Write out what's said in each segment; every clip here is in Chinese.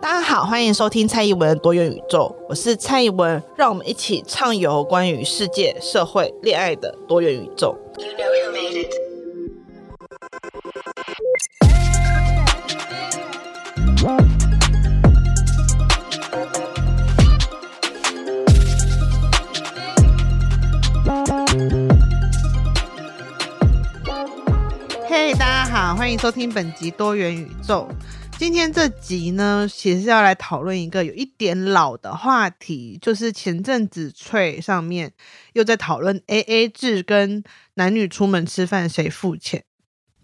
大家好，欢迎收听蔡宜文多元宇宙，我是蔡宜文，让我们一起畅游关于世界、社会、恋爱的多元宇宙。You know 嘿，hey, 大家好，欢迎收听本集多元宇宙。今天这集呢，其实要来讨论一个有一点老的话题，就是前阵子翠上面又在讨论 AA 制跟男女出门吃饭谁付钱。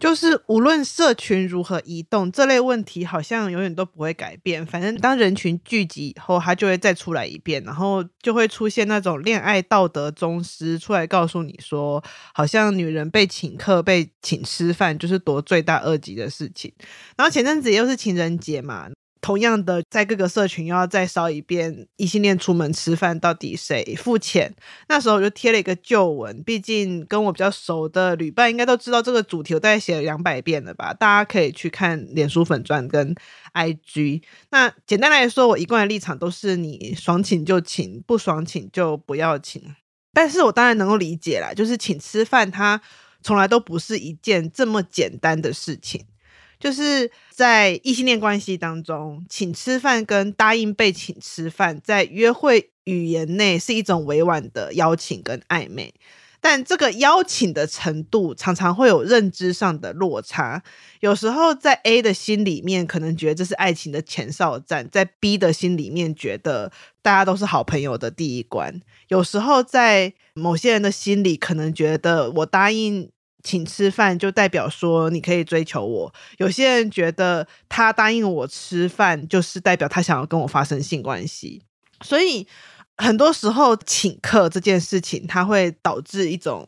就是无论社群如何移动，这类问题好像永远都不会改变。反正当人群聚集以后，它就会再出来一遍，然后就会出现那种恋爱道德宗师出来告诉你说，好像女人被请客、被请吃饭就是多罪大恶极的事情。然后前阵子又是情人节嘛。同样的，在各个社群又要再烧一遍异性恋出门吃饭到底谁付钱？那时候我就贴了一个旧文，毕竟跟我比较熟的旅伴应该都知道这个主题，我大概写了两百遍了吧？大家可以去看脸书粉钻跟 IG。那简单来说，我一贯的立场都是你爽请就请，不爽请就不要请。但是我当然能够理解啦，就是请吃饭，它从来都不是一件这么简单的事情。就是在异性恋关系当中，请吃饭跟答应被请吃饭，在约会语言内是一种委婉的邀请跟暧昧，但这个邀请的程度常常会有认知上的落差。有时候在 A 的心里面，可能觉得这是爱情的前哨战；在 B 的心里面，觉得大家都是好朋友的第一关。有时候在某些人的心里，可能觉得我答应。请吃饭就代表说你可以追求我。有些人觉得他答应我吃饭，就是代表他想要跟我发生性关系。所以很多时候请客这件事情，它会导致一种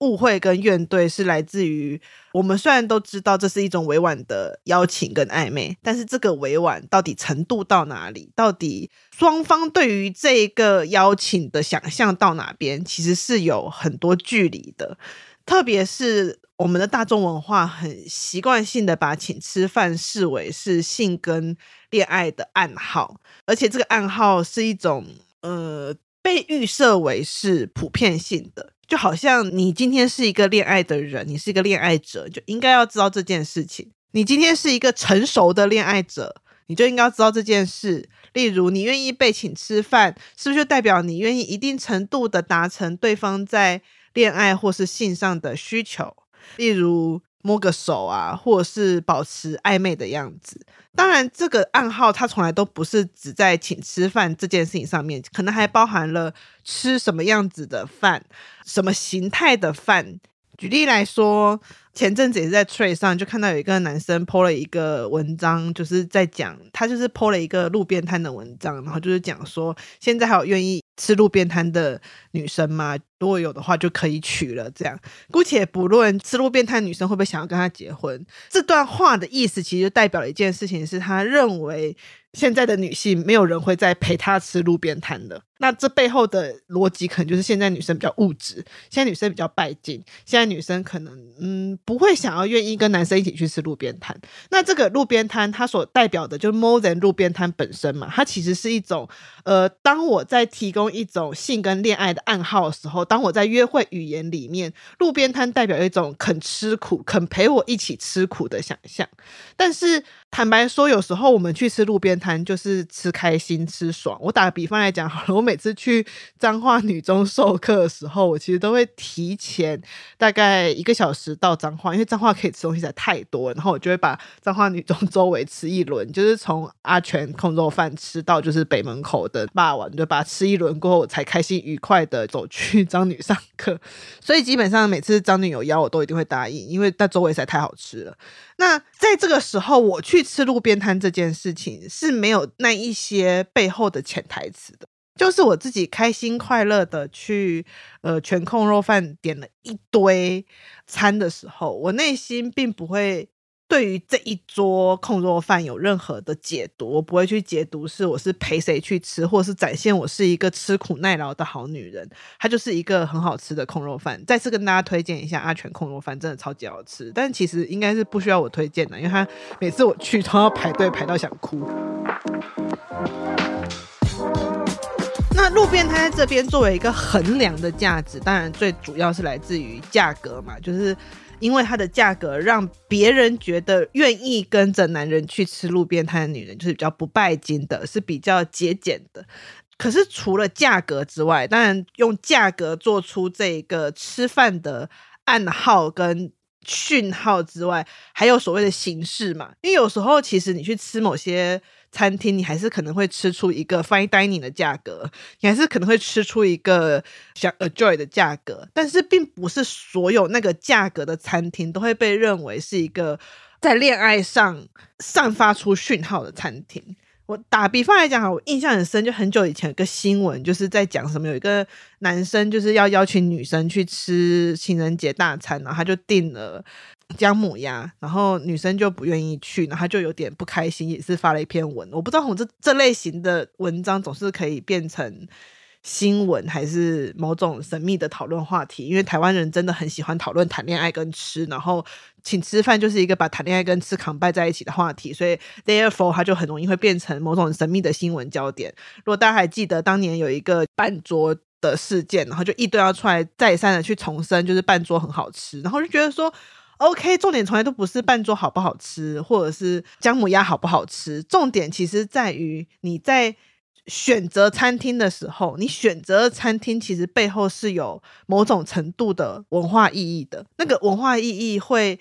误会跟怨怼，是来自于我们虽然都知道这是一种委婉的邀请跟暧昧，但是这个委婉到底程度到哪里，到底双方对于这个邀请的想象到哪边，其实是有很多距离的。特别是我们的大众文化很习惯性的把请吃饭视为是性跟恋爱的暗号，而且这个暗号是一种呃被预设为是普遍性的，就好像你今天是一个恋爱的人，你是一个恋爱者，就应该要知道这件事情。你今天是一个成熟的恋爱者，你就应该要知道这件事。例如，你愿意被请吃饭，是不是就代表你愿意一定程度的达成对方在恋爱或是性上的需求，例如摸个手啊，或者是保持暧昧的样子。当然，这个暗号它从来都不是只在请吃饭这件事情上面，可能还包含了吃什么样子的饭，什么形态的饭。举例来说，前阵子也是在 Threads 上就看到有一个男生 po 了一个文章，就是在讲他就是 po 了一个路边摊的文章，然后就是讲说现在还有愿意吃路边摊的女生吗？如果有的话，就可以娶了。这样，姑且不论吃路边摊女生会不会想要跟他结婚，这段话的意思其实代表了一件事情，是他认为现在的女性没有人会再陪她吃路边摊的。那这背后的逻辑可能就是现在女生比较物质，现在女生比较拜金，现在女生可能嗯不会想要愿意跟男生一起去吃路边摊。那这个路边摊它所代表的就是 more than 路边摊本身嘛，它其实是一种呃，当我在提供一种性跟恋爱的暗号的时候。当我在约会语言里面，路边摊代表一种肯吃苦、肯陪我一起吃苦的想象。但是坦白说，有时候我们去吃路边摊就是吃开心、吃爽。我打个比方来讲好了，我每次去彰化女中授课的时候，我其实都会提前大概一个小时到彰化，因为彰化可以吃东西实在太多，然后我就会把彰化女中 周围吃一轮，就是从阿全控肉饭吃到就是北门口的霸王，就把它吃一轮过后，我才开心愉快的走去彰女上课，所以基本上每次彰女有邀我都一定会答应，因为在周围实在太好吃了。那在这个时候，我去去吃路边摊这件事情是没有那一些背后的潜台词的，就是我自己开心快乐的去呃全控肉饭点了一堆餐的时候，我内心并不会。对于这一桌控肉饭有任何的解读，我不会去解读是我是陪谁去吃，或是展现我是一个吃苦耐劳的好女人。它就是一个很好吃的控肉饭，再次跟大家推荐一下阿全控肉饭，真的超级好吃。但其实应该是不需要我推荐的，因为他每次我去都要排队排到想哭。那路边摊在这边作为一个衡量的价值，当然最主要是来自于价格嘛，就是。因为它的价格让别人觉得愿意跟着男人去吃路边摊的女人就是比较不拜金的，是比较节俭的。可是除了价格之外，当然用价格做出这个吃饭的暗号跟讯号之外，还有所谓的形式嘛，因为有时候其实你去吃某些。餐厅，你还是可能会吃出一个 fine dining 的价格，你还是可能会吃出一个想 enjoy 的价格，但是并不是所有那个价格的餐厅都会被认为是一个在恋爱上散发出讯号的餐厅。我打比方来讲哈，我印象很深，就很久以前有个新闻，就是在讲什么，有一个男生就是要邀请女生去吃情人节大餐，然后他就订了。姜母鸭，然后女生就不愿意去，然后他就有点不开心，也是发了一篇文。我不知道我这这类型的文章总是可以变成新闻，还是某种神秘的讨论话题。因为台湾人真的很喜欢讨论谈恋爱跟吃，然后请吃饭就是一个把谈恋爱跟吃扛拜在一起的话题，所以 therefore 它就很容易会变成某种神秘的新闻焦点。如果大家还记得当年有一个半桌的事件，然后就一堆要出来再三的去重申，就是半桌很好吃，然后就觉得说。OK，重点从来都不是半桌好不好吃，或者是姜母鸭好不好吃。重点其实在于你在选择餐厅的时候，你选择餐厅其实背后是有某种程度的文化意义的。那个文化意义会。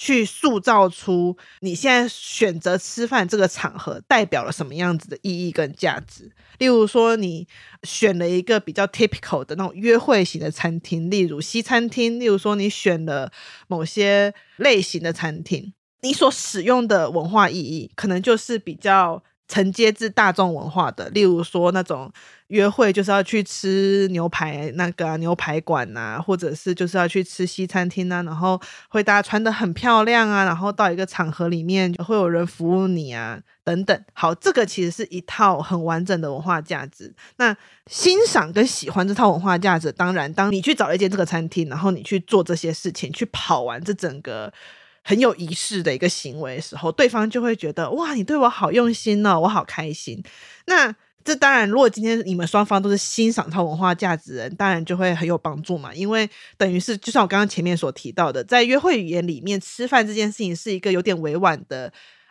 去塑造出你现在选择吃饭这个场合代表了什么样子的意义跟价值。例如说，你选了一个比较 typical 的那种约会型的餐厅，例如西餐厅；例如说，你选了某些类型的餐厅，你所使用的文化意义可能就是比较承接自大众文化的。例如说，那种。约会就是要去吃牛排那个、啊、牛排馆呐、啊，或者是就是要去吃西餐厅啊，然后会大家穿得很漂亮啊，然后到一个场合里面就会有人服务你啊，等等。好，这个其实是一套很完整的文化价值。那欣赏跟喜欢这套文化价值，当然，当你去找一间这个餐厅，然后你去做这些事情，去跑完这整个很有仪式的一个行为的时候，对方就会觉得哇，你对我好用心哦，我好开心。那这当然，如果今天你们双方都是欣赏他文化价值人，当然就会很有帮助嘛。因为等于是，就像我刚刚前面所提到的，在约会语言里面，吃饭这件事情是一个有点委婉的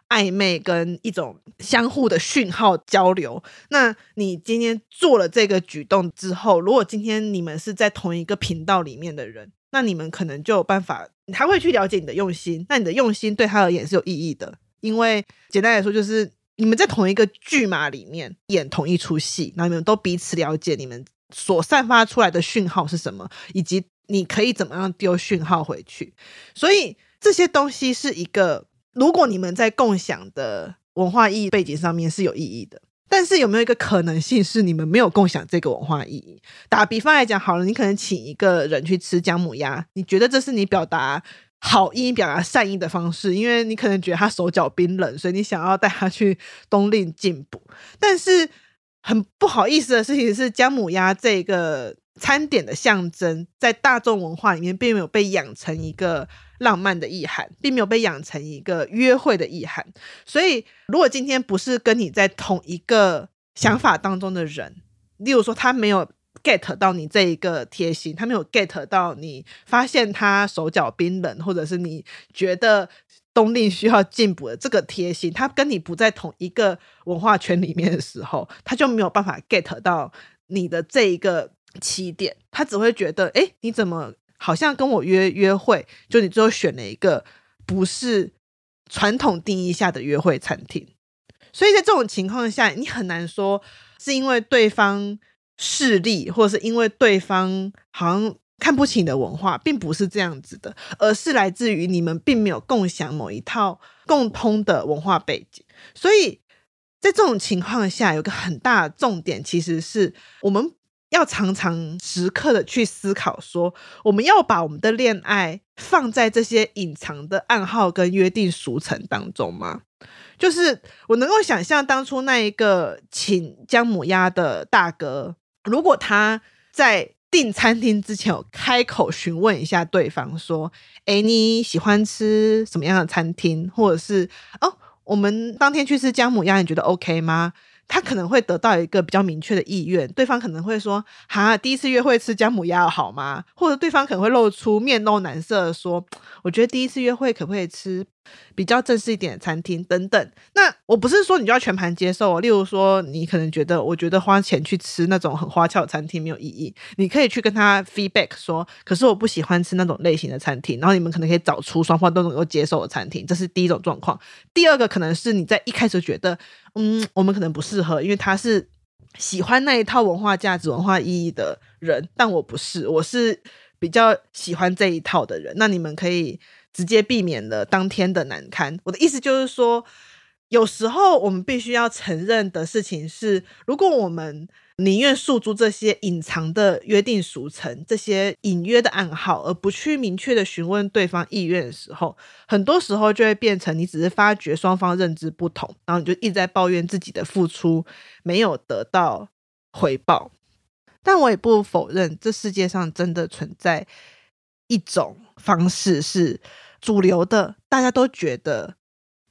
暧昧跟一种相互的讯号交流。那你今天做了这个举动之后，如果今天你们是在同一个频道里面的人，那你们可能就有办法，他会去了解你的用心。那你的用心对他而言是有意义的，因为简单来说就是。你们在同一个剧码里面演同一出戏，那你们都彼此了解你们所散发出来的讯号是什么，以及你可以怎么样丢讯号回去。所以这些东西是一个，如果你们在共享的文化意义背景上面是有意义的，但是有没有一个可能性是你们没有共享这个文化意义？打比方来讲好了，你可能请一个人去吃姜母鸭，你觉得这是你表达好意表达善意的方式，因为你可能觉得他手脚冰冷，所以你想要带他去冬令进补。但是很不好意思的事情是，姜母鸭这个餐点的象征，在大众文化里面并没有被养成一个浪漫的意涵，并没有被养成一个约会的意涵。所以，如果今天不是跟你在同一个想法当中的人，例如说他没有。get 到你这一个贴心，他没有 get 到你发现他手脚冰冷，或者是你觉得冬令需要进补的这个贴心，他跟你不在同一个文化圈里面的时候，他就没有办法 get 到你的这一个起点，他只会觉得，哎，你怎么好像跟我约约会，就你最后选了一个不是传统定义下的约会餐厅，所以在这种情况下，你很难说是因为对方。势力，或者是因为对方好像看不起你的文化，并不是这样子的，而是来自于你们并没有共享某一套共通的文化背景。所以在这种情况下，有个很大的重点，其实是我们要常常时刻的去思考说，我们要把我们的恋爱放在这些隐藏的暗号跟约定俗成当中吗？就是我能够想象当初那一个请姜母鸭的大哥。如果他在订餐厅之前有开口询问一下对方，说：“诶，你喜欢吃什么样的餐厅？或者是哦，我们当天去吃姜母鸭，你觉得 OK 吗？他可能会得到一个比较明确的意愿，对方可能会说：“哈，第一次约会吃姜母鸭好吗？”或者对方可能会露出面露难色说：“我觉得第一次约会可不可以吃？”比较正式一点的餐厅等等，那我不是说你就要全盘接受。例如说，你可能觉得，我觉得花钱去吃那种很花俏的餐厅没有意义，你可以去跟他 feedback 说，可是我不喜欢吃那种类型的餐厅。然后你们可能可以找出双方都能够接受的餐厅，这是第一种状况。第二个可能是你在一开始觉得，嗯，我们可能不适合，因为他是喜欢那一套文化价值、文化意义的人，但我不是，我是比较喜欢这一套的人。那你们可以。直接避免了当天的难堪。我的意思就是说，有时候我们必须要承认的事情是，如果我们宁愿诉诸这些隐藏的约定俗成、这些隐约的暗号，而不去明确的询问对方意愿的时候，很多时候就会变成你只是发觉双方认知不同，然后你就一直在抱怨自己的付出没有得到回报。但我也不否认，这世界上真的存在一种方式是。主流的，大家都觉得，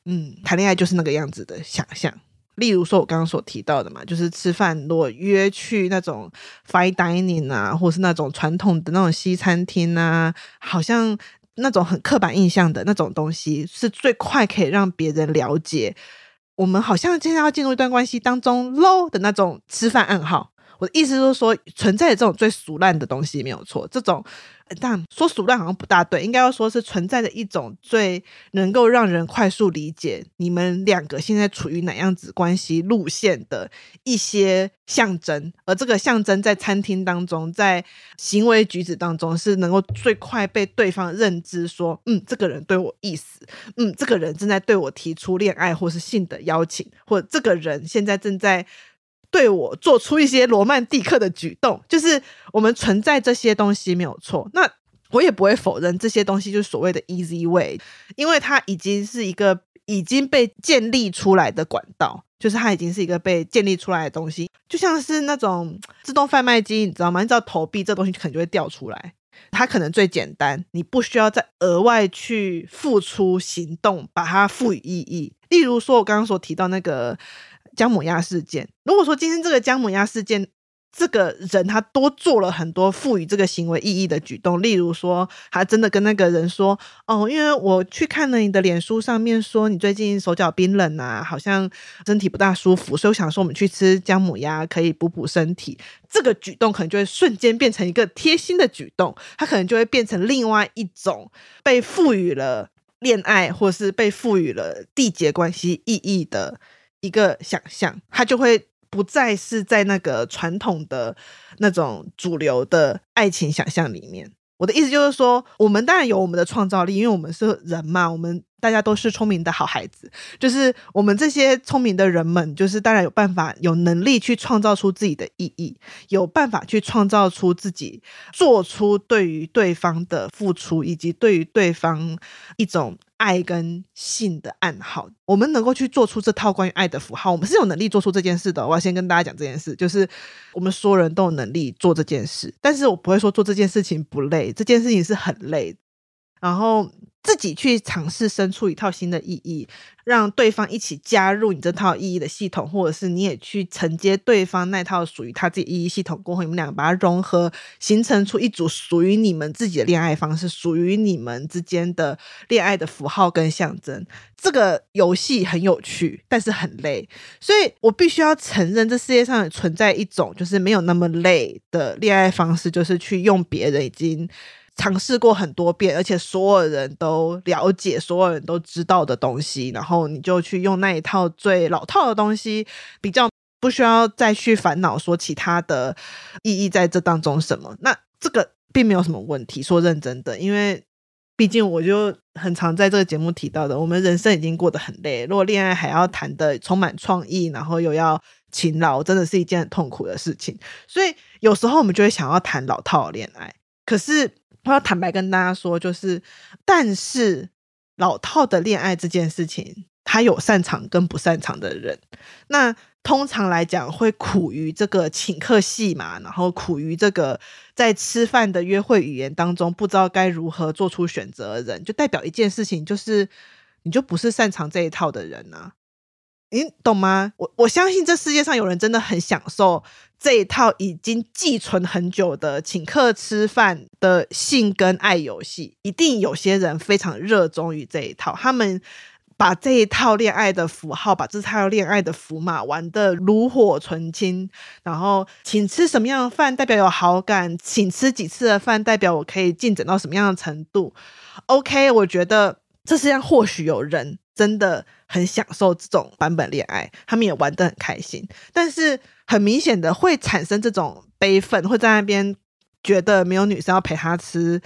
嗯，谈恋爱就是那个样子的想象。例如说，我刚刚所提到的嘛，就是吃饭，如果约去那种 fine dining 啊，或是那种传统的那种西餐厅啊，好像那种很刻板印象的那种东西，是最快可以让别人了解我们好像现在要进入一段关系当中喽的那种吃饭暗号。我的意思就是说，存在这种最俗烂的东西没有错，这种。但说俗烂好像不大对，应该要说是存在的一种最能够让人快速理解你们两个现在处于哪样子关系路线的一些象征，而这个象征在餐厅当中，在行为举止当中是能够最快被对方认知说，嗯，这个人对我意思，嗯，这个人正在对我提出恋爱或是性的邀请，或者这个人现在正在。对我做出一些罗曼蒂克的举动，就是我们存在这些东西没有错。那我也不会否认这些东西就是所谓的 easy way，因为它已经是一个已经被建立出来的管道，就是它已经是一个被建立出来的东西，就像是那种自动贩卖机，你知道吗？你知道投币这东西可能就会掉出来，它可能最简单，你不需要再额外去付出行动把它赋予意义。例如说，我刚刚所提到那个。姜母鸭事件，如果说今天这个姜母鸭事件，这个人他多做了很多赋予这个行为意义的举动，例如说，他真的跟那个人说：“哦，因为我去看了你的脸书上面说你最近手脚冰冷啊，好像身体不大舒服，所以我想说我们去吃姜母鸭可以补补身体。”这个举动可能就会瞬间变成一个贴心的举动，他可能就会变成另外一种被赋予了恋爱或是被赋予了缔结关系意义的。一个想象，它就会不再是在那个传统的那种主流的爱情想象里面。我的意思就是说，我们当然有我们的创造力，因为我们是人嘛，我们。大家都是聪明的好孩子，就是我们这些聪明的人们，就是当然有办法、有能力去创造出自己的意义，有办法去创造出自己做出对于对方的付出，以及对于对方一种爱跟性的暗号。我们能够去做出这套关于爱的符号，我们是有能力做出这件事的。我要先跟大家讲这件事，就是我们所有人都有能力做这件事，但是我不会说做这件事情不累，这件事情是很累，然后。自己去尝试生出一套新的意义，让对方一起加入你这套意义的系统，或者是你也去承接对方那套属于他自己意义系统，过后你们两个把它融合，形成出一组属于你们自己的恋爱方式，属于你们之间的恋爱的符号跟象征。这个游戏很有趣，但是很累，所以我必须要承认，这世界上存在一种就是没有那么累的恋爱方式，就是去用别人已经。尝试过很多遍，而且所有人都了解、所有人都知道的东西，然后你就去用那一套最老套的东西，比较不需要再去烦恼说其他的意义在这当中什么。那这个并没有什么问题，说认真的，因为毕竟我就很常在这个节目提到的，我们人生已经过得很累，如果恋爱还要谈得充满创意，然后又要勤劳，真的是一件很痛苦的事情。所以有时候我们就会想要谈老套的恋爱，可是。我要坦白跟大家说，就是，但是老套的恋爱这件事情，他有擅长跟不擅长的人。那通常来讲，会苦于这个请客戏嘛，然后苦于这个在吃饭的约会语言当中不知道该如何做出选择的人，就代表一件事情，就是你就不是擅长这一套的人啊。你懂吗？我我相信这世界上有人真的很享受这一套已经寄存很久的请客吃饭的性跟爱游戏，一定有些人非常热衷于这一套，他们。把这一套恋爱的符号，把这套恋爱的符码玩得炉火纯青，然后请吃什么样的饭代表有好感，请吃几次的饭代表我可以进展到什么样的程度。OK，我觉得这世界上或许有人真的很享受这种版本恋爱，他们也玩得很开心，但是很明显的会产生这种悲愤，会在那边觉得没有女生要陪他吃。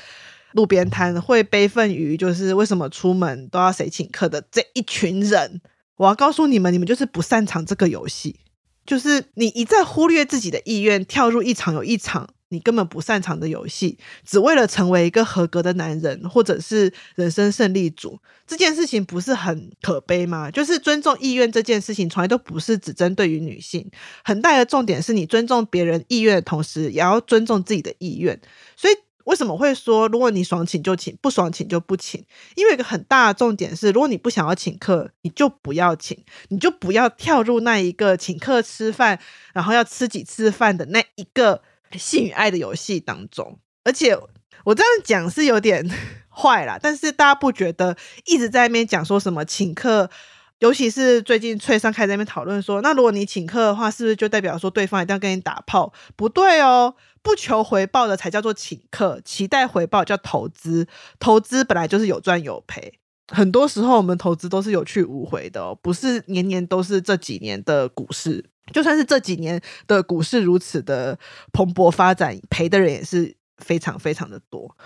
路边摊会悲愤于就是为什么出门都要谁请客的这一群人，我要告诉你们，你们就是不擅长这个游戏，就是你一再忽略自己的意愿，跳入一场有一场你根本不擅长的游戏，只为了成为一个合格的男人或者是人生胜利组，这件事情不是很可悲吗？就是尊重意愿这件事情，从来都不是只针对于女性，很大的重点是你尊重别人意愿的同时，也要尊重自己的意愿，所以。为什么会说，如果你爽请就请，不爽请就不请？因为一个很大的重点是，如果你不想要请客，你就不要请，你就不要跳入那一个请客吃饭，然后要吃几次饭的那一个性与爱的游戏当中。而且我这样讲是有点 坏啦，但是大家不觉得一直在那边讲说什么请客？尤其是最近翠上开始在那边讨论说，那如果你请客的话，是不是就代表说对方一定要跟你打炮？不对哦，不求回报的才叫做请客，期待回报叫投资。投资本来就是有赚有赔，很多时候我们投资都是有去无回的哦，不是年年都是这几年的股市，就算是这几年的股市如此的蓬勃发展，赔的人也是非常非常的多。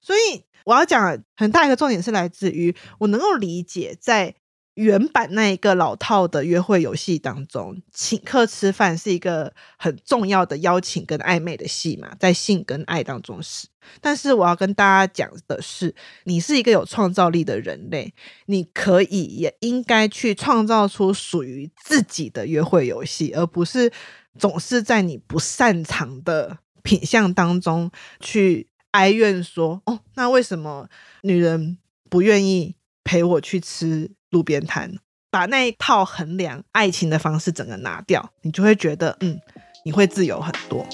所以我要讲很大一个重点是来自于我能够理解在。原版那一个老套的约会游戏当中，请客吃饭是一个很重要的邀请跟暧昧的戏嘛，在性跟爱当中是。但是我要跟大家讲的是，你是一个有创造力的人类，你可以也应该去创造出属于自己的约会游戏，而不是总是在你不擅长的品相当中去哀怨说：“哦，那为什么女人不愿意陪我去吃？”路边摊，把那一套衡量爱情的方式整个拿掉，你就会觉得，嗯，你会自由很多。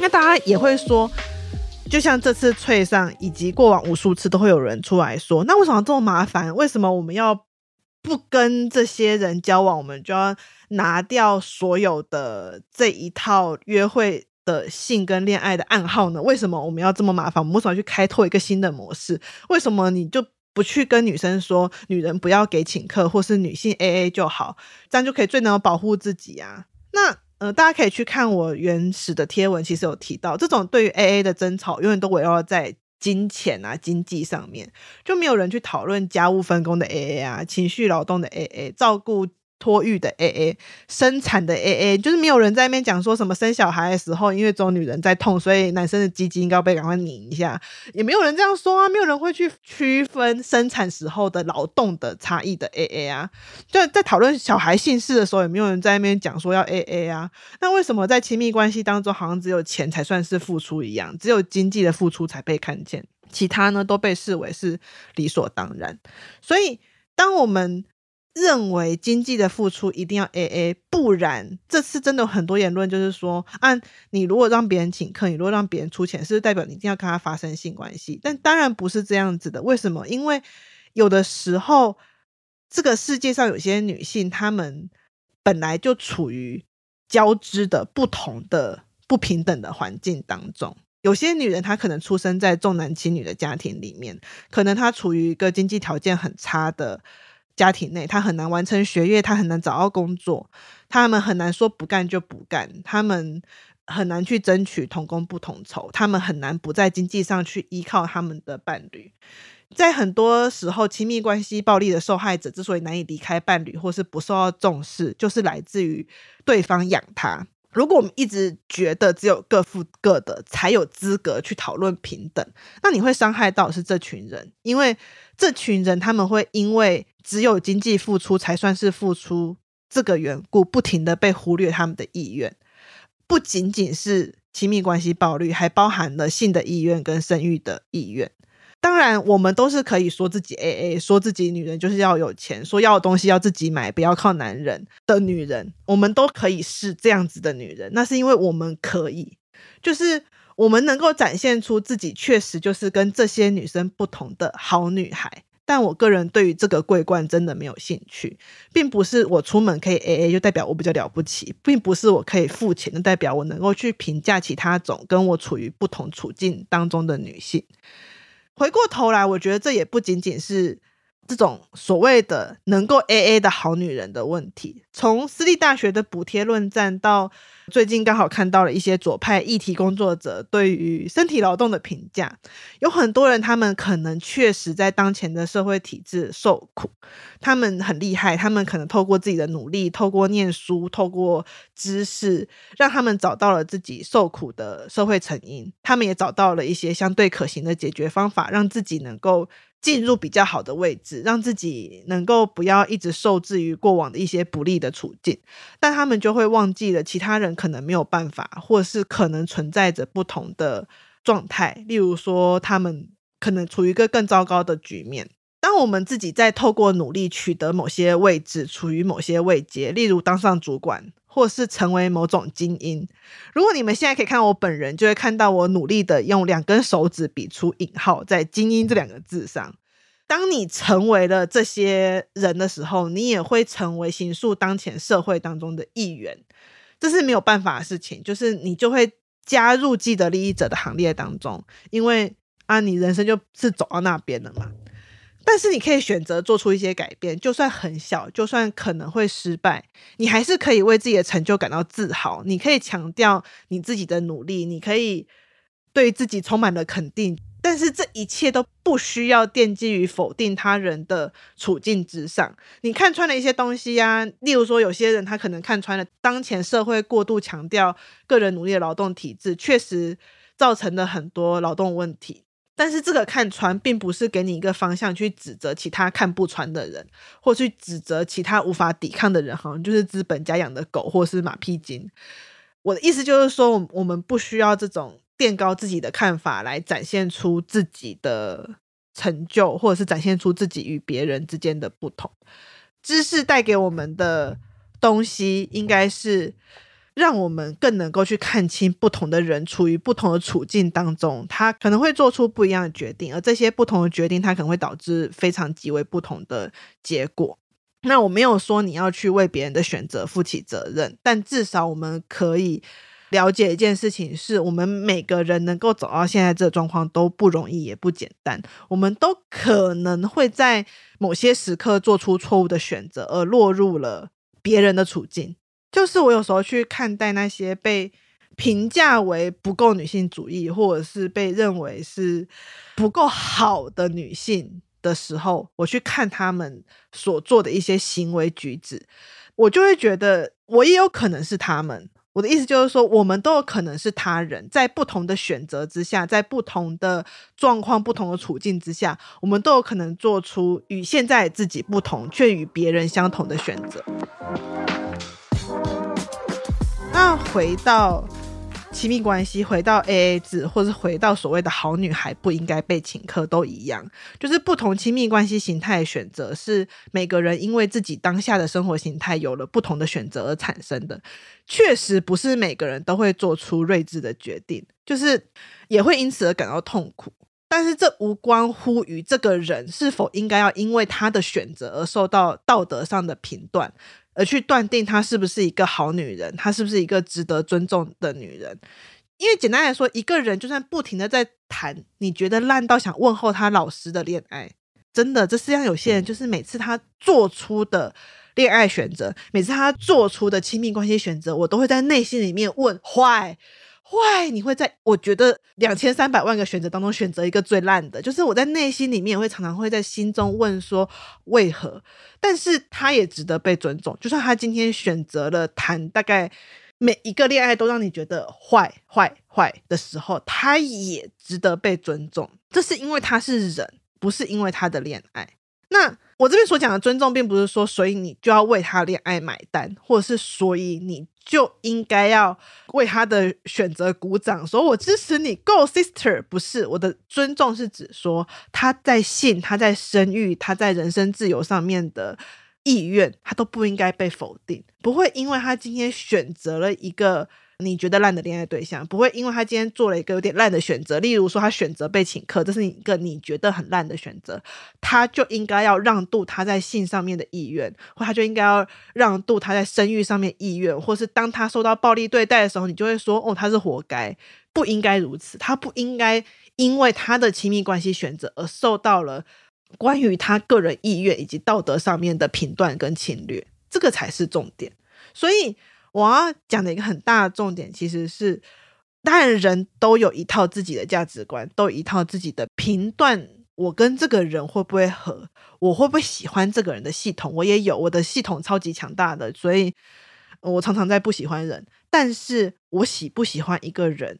那大家也会说，就像这次脆上以及过往无数次，都会有人出来说，那为什么这么麻烦？为什么我们要不跟这些人交往？我们就要拿掉所有的这一套约会的性跟恋爱的暗号呢？为什么我们要这么麻烦？我们为什么要去开拓一个新的模式？为什么你就？不去跟女生说，女人不要给请客，或是女性 AA 就好，这样就可以最能保护自己啊。那呃，大家可以去看我原始的贴文，其实有提到，这种对于 AA 的争吵，永远都围绕在金钱啊、经济上面，就没有人去讨论家务分工的 AA 啊、情绪劳动的 AA、照顾。托育的 AA，生产的 AA，就是没有人在那边讲说什么生小孩的时候，因为只有女人在痛，所以男生的鸡鸡应该被赶快拧一下，也没有人这样说啊，没有人会去区分生产时候的劳动的差异的 AA 啊，就在讨论小孩姓氏的时候，也没有人在那边讲说要 AA 啊，那为什么在亲密关系当中，好像只有钱才算是付出一样，只有经济的付出才被看见，其他呢都被视为是理所当然，所以当我们。认为经济的付出一定要 AA，不然这次真的有很多言论就是说，啊，你如果让别人请客，你如果让别人出钱，是不是代表你一定要跟他发生性关系？但当然不是这样子的。为什么？因为有的时候，这个世界上有些女性，她们本来就处于交织的不同的不平等的环境当中。有些女人她可能出生在重男轻女的家庭里面，可能她处于一个经济条件很差的。家庭内，他很难完成学业，他很难找到工作，他们很难说不干就不干，他们很难去争取同工不同酬，他们很难不在经济上去依靠他们的伴侣。在很多时候，亲密关系暴力的受害者之所以难以离开伴侣，或是不受到重视，就是来自于对方养他。如果我们一直觉得只有各付各的才有资格去讨论平等，那你会伤害到是这群人，因为这群人他们会因为只有经济付出才算是付出这个缘故，不停的被忽略他们的意愿，不仅仅是亲密关系暴力，还包含了性的意愿跟生育的意愿。当然，我们都是可以说自己 AA，说自己女人就是要有钱，说要的东西要自己买，不要靠男人的女人，我们都可以是这样子的女人。那是因为我们可以，就是我们能够展现出自己确实就是跟这些女生不同的好女孩。但我个人对于这个桂冠真的没有兴趣，并不是我出门可以 AA 就代表我比较了不起，并不是我可以付钱就代表我能够去评价其他种跟我处于不同处境当中的女性。回过头来，我觉得这也不仅仅是这种所谓的能够 AA 的好女人的问题。从私立大学的补贴论战到最近刚好看到了一些左派议题工作者对于身体劳动的评价，有很多人他们可能确实在当前的社会体制受苦，他们很厉害，他们可能透过自己的努力，透过念书，透过知识，让他们找到了自己受苦的社会成因，他们也找到了一些相对可行的解决方法，让自己能够进入比较好的位置，让自己能够不要一直受制于过往的一些不利的处境，但他们就会忘记了其他人可能没有办法，或是可能存在着不同的状态。例如说，他们可能处于一个更糟糕的局面。当我们自己在透过努力取得某些位置，处于某些位阶，例如当上主管，或是成为某种精英。如果你们现在可以看到我本人，就会看到我努力的用两根手指比出引号在“精英”这两个字上。当你成为了这些人的时候，你也会成为行塑当前社会当中的一员，这是没有办法的事情。就是你就会加入既得利益者的行列当中，因为啊，你人生就是走到那边了嘛。但是你可以选择做出一些改变，就算很小，就算可能会失败，你还是可以为自己的成就感到自豪。你可以强调你自己的努力，你可以对自己充满了肯定。但是这一切都不需要奠基于否定他人的处境之上。你看穿了一些东西呀、啊，例如说，有些人他可能看穿了当前社会过度强调个人努力的劳动体制，确实造成了很多劳动问题。但是这个看穿，并不是给你一个方向去指责其他看不穿的人，或去指责其他无法抵抗的人，好像就是资本家养的狗，或是马屁精。我的意思就是说，我们不需要这种。垫高自己的看法来展现出自己的成就，或者是展现出自己与别人之间的不同。知识带给我们的东西，应该是让我们更能够去看清不同的人处于不同的处境当中，他可能会做出不一样的决定，而这些不同的决定，它可能会导致非常极为不同的结果。那我没有说你要去为别人的选择负起责任，但至少我们可以。了解一件事情，是我们每个人能够走到现在这个状况都不容易，也不简单。我们都可能会在某些时刻做出错误的选择，而落入了别人的处境。就是我有时候去看待那些被评价为不够女性主义，或者是被认为是不够好的女性的时候，我去看他们所做的一些行为举止，我就会觉得我也有可能是他们。我的意思就是说，我们都有可能是他人，在不同的选择之下，在不同的状况、不同的处境之下，我们都有可能做出与现在自己不同却与别人相同的选择。那回到。亲密关系回到 AA 制，或是回到所谓的好女孩不应该被请客，都一样，就是不同亲密关系形态的选择，是每个人因为自己当下的生活形态有了不同的选择而产生的。确实不是每个人都会做出睿智的决定，就是也会因此而感到痛苦。但是这无关乎于这个人是否应该要因为他的选择而受到道德上的评断。而去断定她是不是一个好女人，她是不是一个值得尊重的女人？因为简单来说，一个人就算不停的在谈你觉得烂到想问候他老师的恋爱，真的，这世界上有些人就是每次他做出的恋爱选择，每次他做出的亲密关系选择，我都会在内心里面问坏。坏，你会在我觉得两千三百万个选择当中选择一个最烂的，就是我在内心里面会常常会在心中问说为何？但是他也值得被尊重，就算他今天选择了谈大概每一个恋爱都让你觉得坏坏坏的时候，他也值得被尊重。这是因为他是人，不是因为他的恋爱。那我这边所讲的尊重，并不是说所以你就要为他恋爱买单，或者是所以你就应该要为他的选择鼓掌，说我支持你，Go sister。不是，我的尊重是指说他在性、他在生育、他在人身自由上面的意愿，他都不应该被否定。不会因为他今天选择了一个。你觉得烂的恋爱对象不会因为他今天做了一个有点烂的选择，例如说他选择被请客，这是一个你觉得很烂的选择，他就应该要让渡他在性上面的意愿，或他就应该要让渡他在生育上面意愿，或是当他受到暴力对待的时候，你就会说哦，他是活该，不应该如此，他不应该因为他的亲密关系选择而受到了关于他个人意愿以及道德上面的评断跟侵略，这个才是重点，所以。我要讲的一个很大的重点，其实是，当然人都有一套自己的价值观，都有一套自己的评断。我跟这个人会不会合？我会不会喜欢这个人的系统？我也有我的系统超级强大的，所以我常常在不喜欢人。但是我喜不喜欢一个人，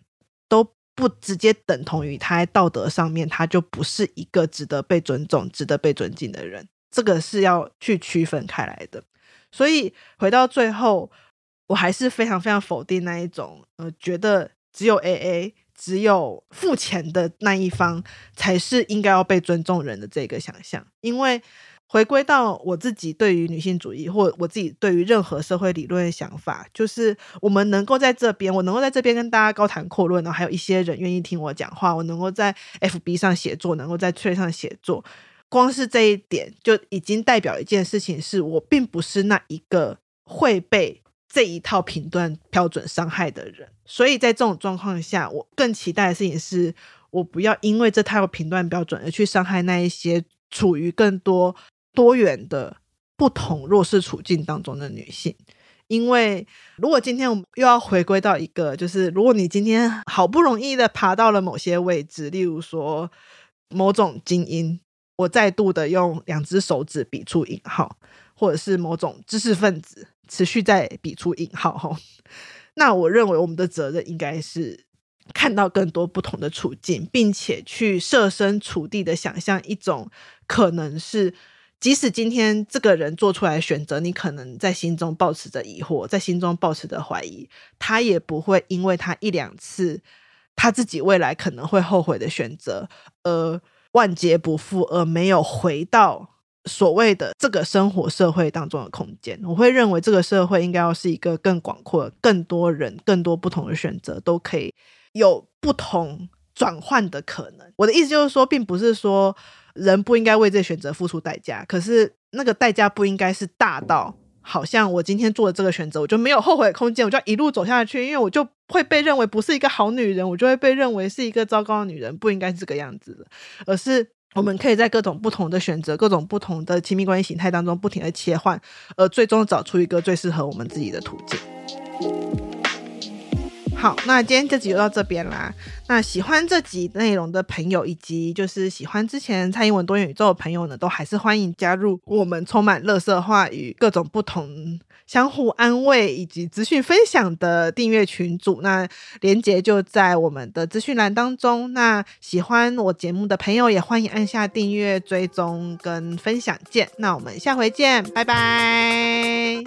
都不直接等同于他在道德上面，他就不是一个值得被尊重、值得被尊敬的人。这个是要去区分开来的。所以回到最后。我还是非常非常否定那一种，呃，觉得只有 AA，只有付钱的那一方才是应该要被尊重人的这个想象。因为回归到我自己对于女性主义，或我自己对于任何社会理论的想法，就是我们能够在这边，我能够在这边跟大家高谈阔论，然后还有一些人愿意听我讲话，我能够在 FB 上写作，能够在 t w 上写作，光是这一点就已经代表一件事情，是我并不是那一个会被。这一套评断标准伤害的人，所以在这种状况下，我更期待的事情是，我不要因为这套评断标准而去伤害那一些处于更多多元的不同弱势处境当中的女性。因为如果今天我们又要回归到一个，就是如果你今天好不容易的爬到了某些位置，例如说某种精英，我再度的用两只手指比出引号，或者是某种知识分子。持续在比出引号哈，那我认为我们的责任应该是看到更多不同的处境，并且去设身处地的想象一种可能是，即使今天这个人做出来选择，你可能在心中抱持着疑惑，在心中抱持着怀疑，他也不会因为他一两次他自己未来可能会后悔的选择而万劫不复，而没有回到。所谓的这个生活社会当中的空间，我会认为这个社会应该要是一个更广阔、更多人、更多不同的选择都可以有不同转换的可能。我的意思就是说，并不是说人不应该为这选择付出代价，可是那个代价不应该是大到好像我今天做的这个选择，我就没有后悔的空间，我就要一路走下去，因为我就会被认为不是一个好女人，我就会被认为是一个糟糕的女人，不应该是这个样子的，而是。我们可以在各种不同的选择、各种不同的亲密关系形态当中不停的切换，而最终找出一个最适合我们自己的途径。好，那今天这集就到这边啦。那喜欢这集内容的朋友，以及就是喜欢之前蔡英文多元宇宙的朋友呢，都还是欢迎加入我们充满乐色话与各种不同。相互安慰以及资讯分享的订阅群组，那连接就在我们的资讯栏当中。那喜欢我节目的朋友，也欢迎按下订阅、追踪跟分享键。那我们下回见，拜拜。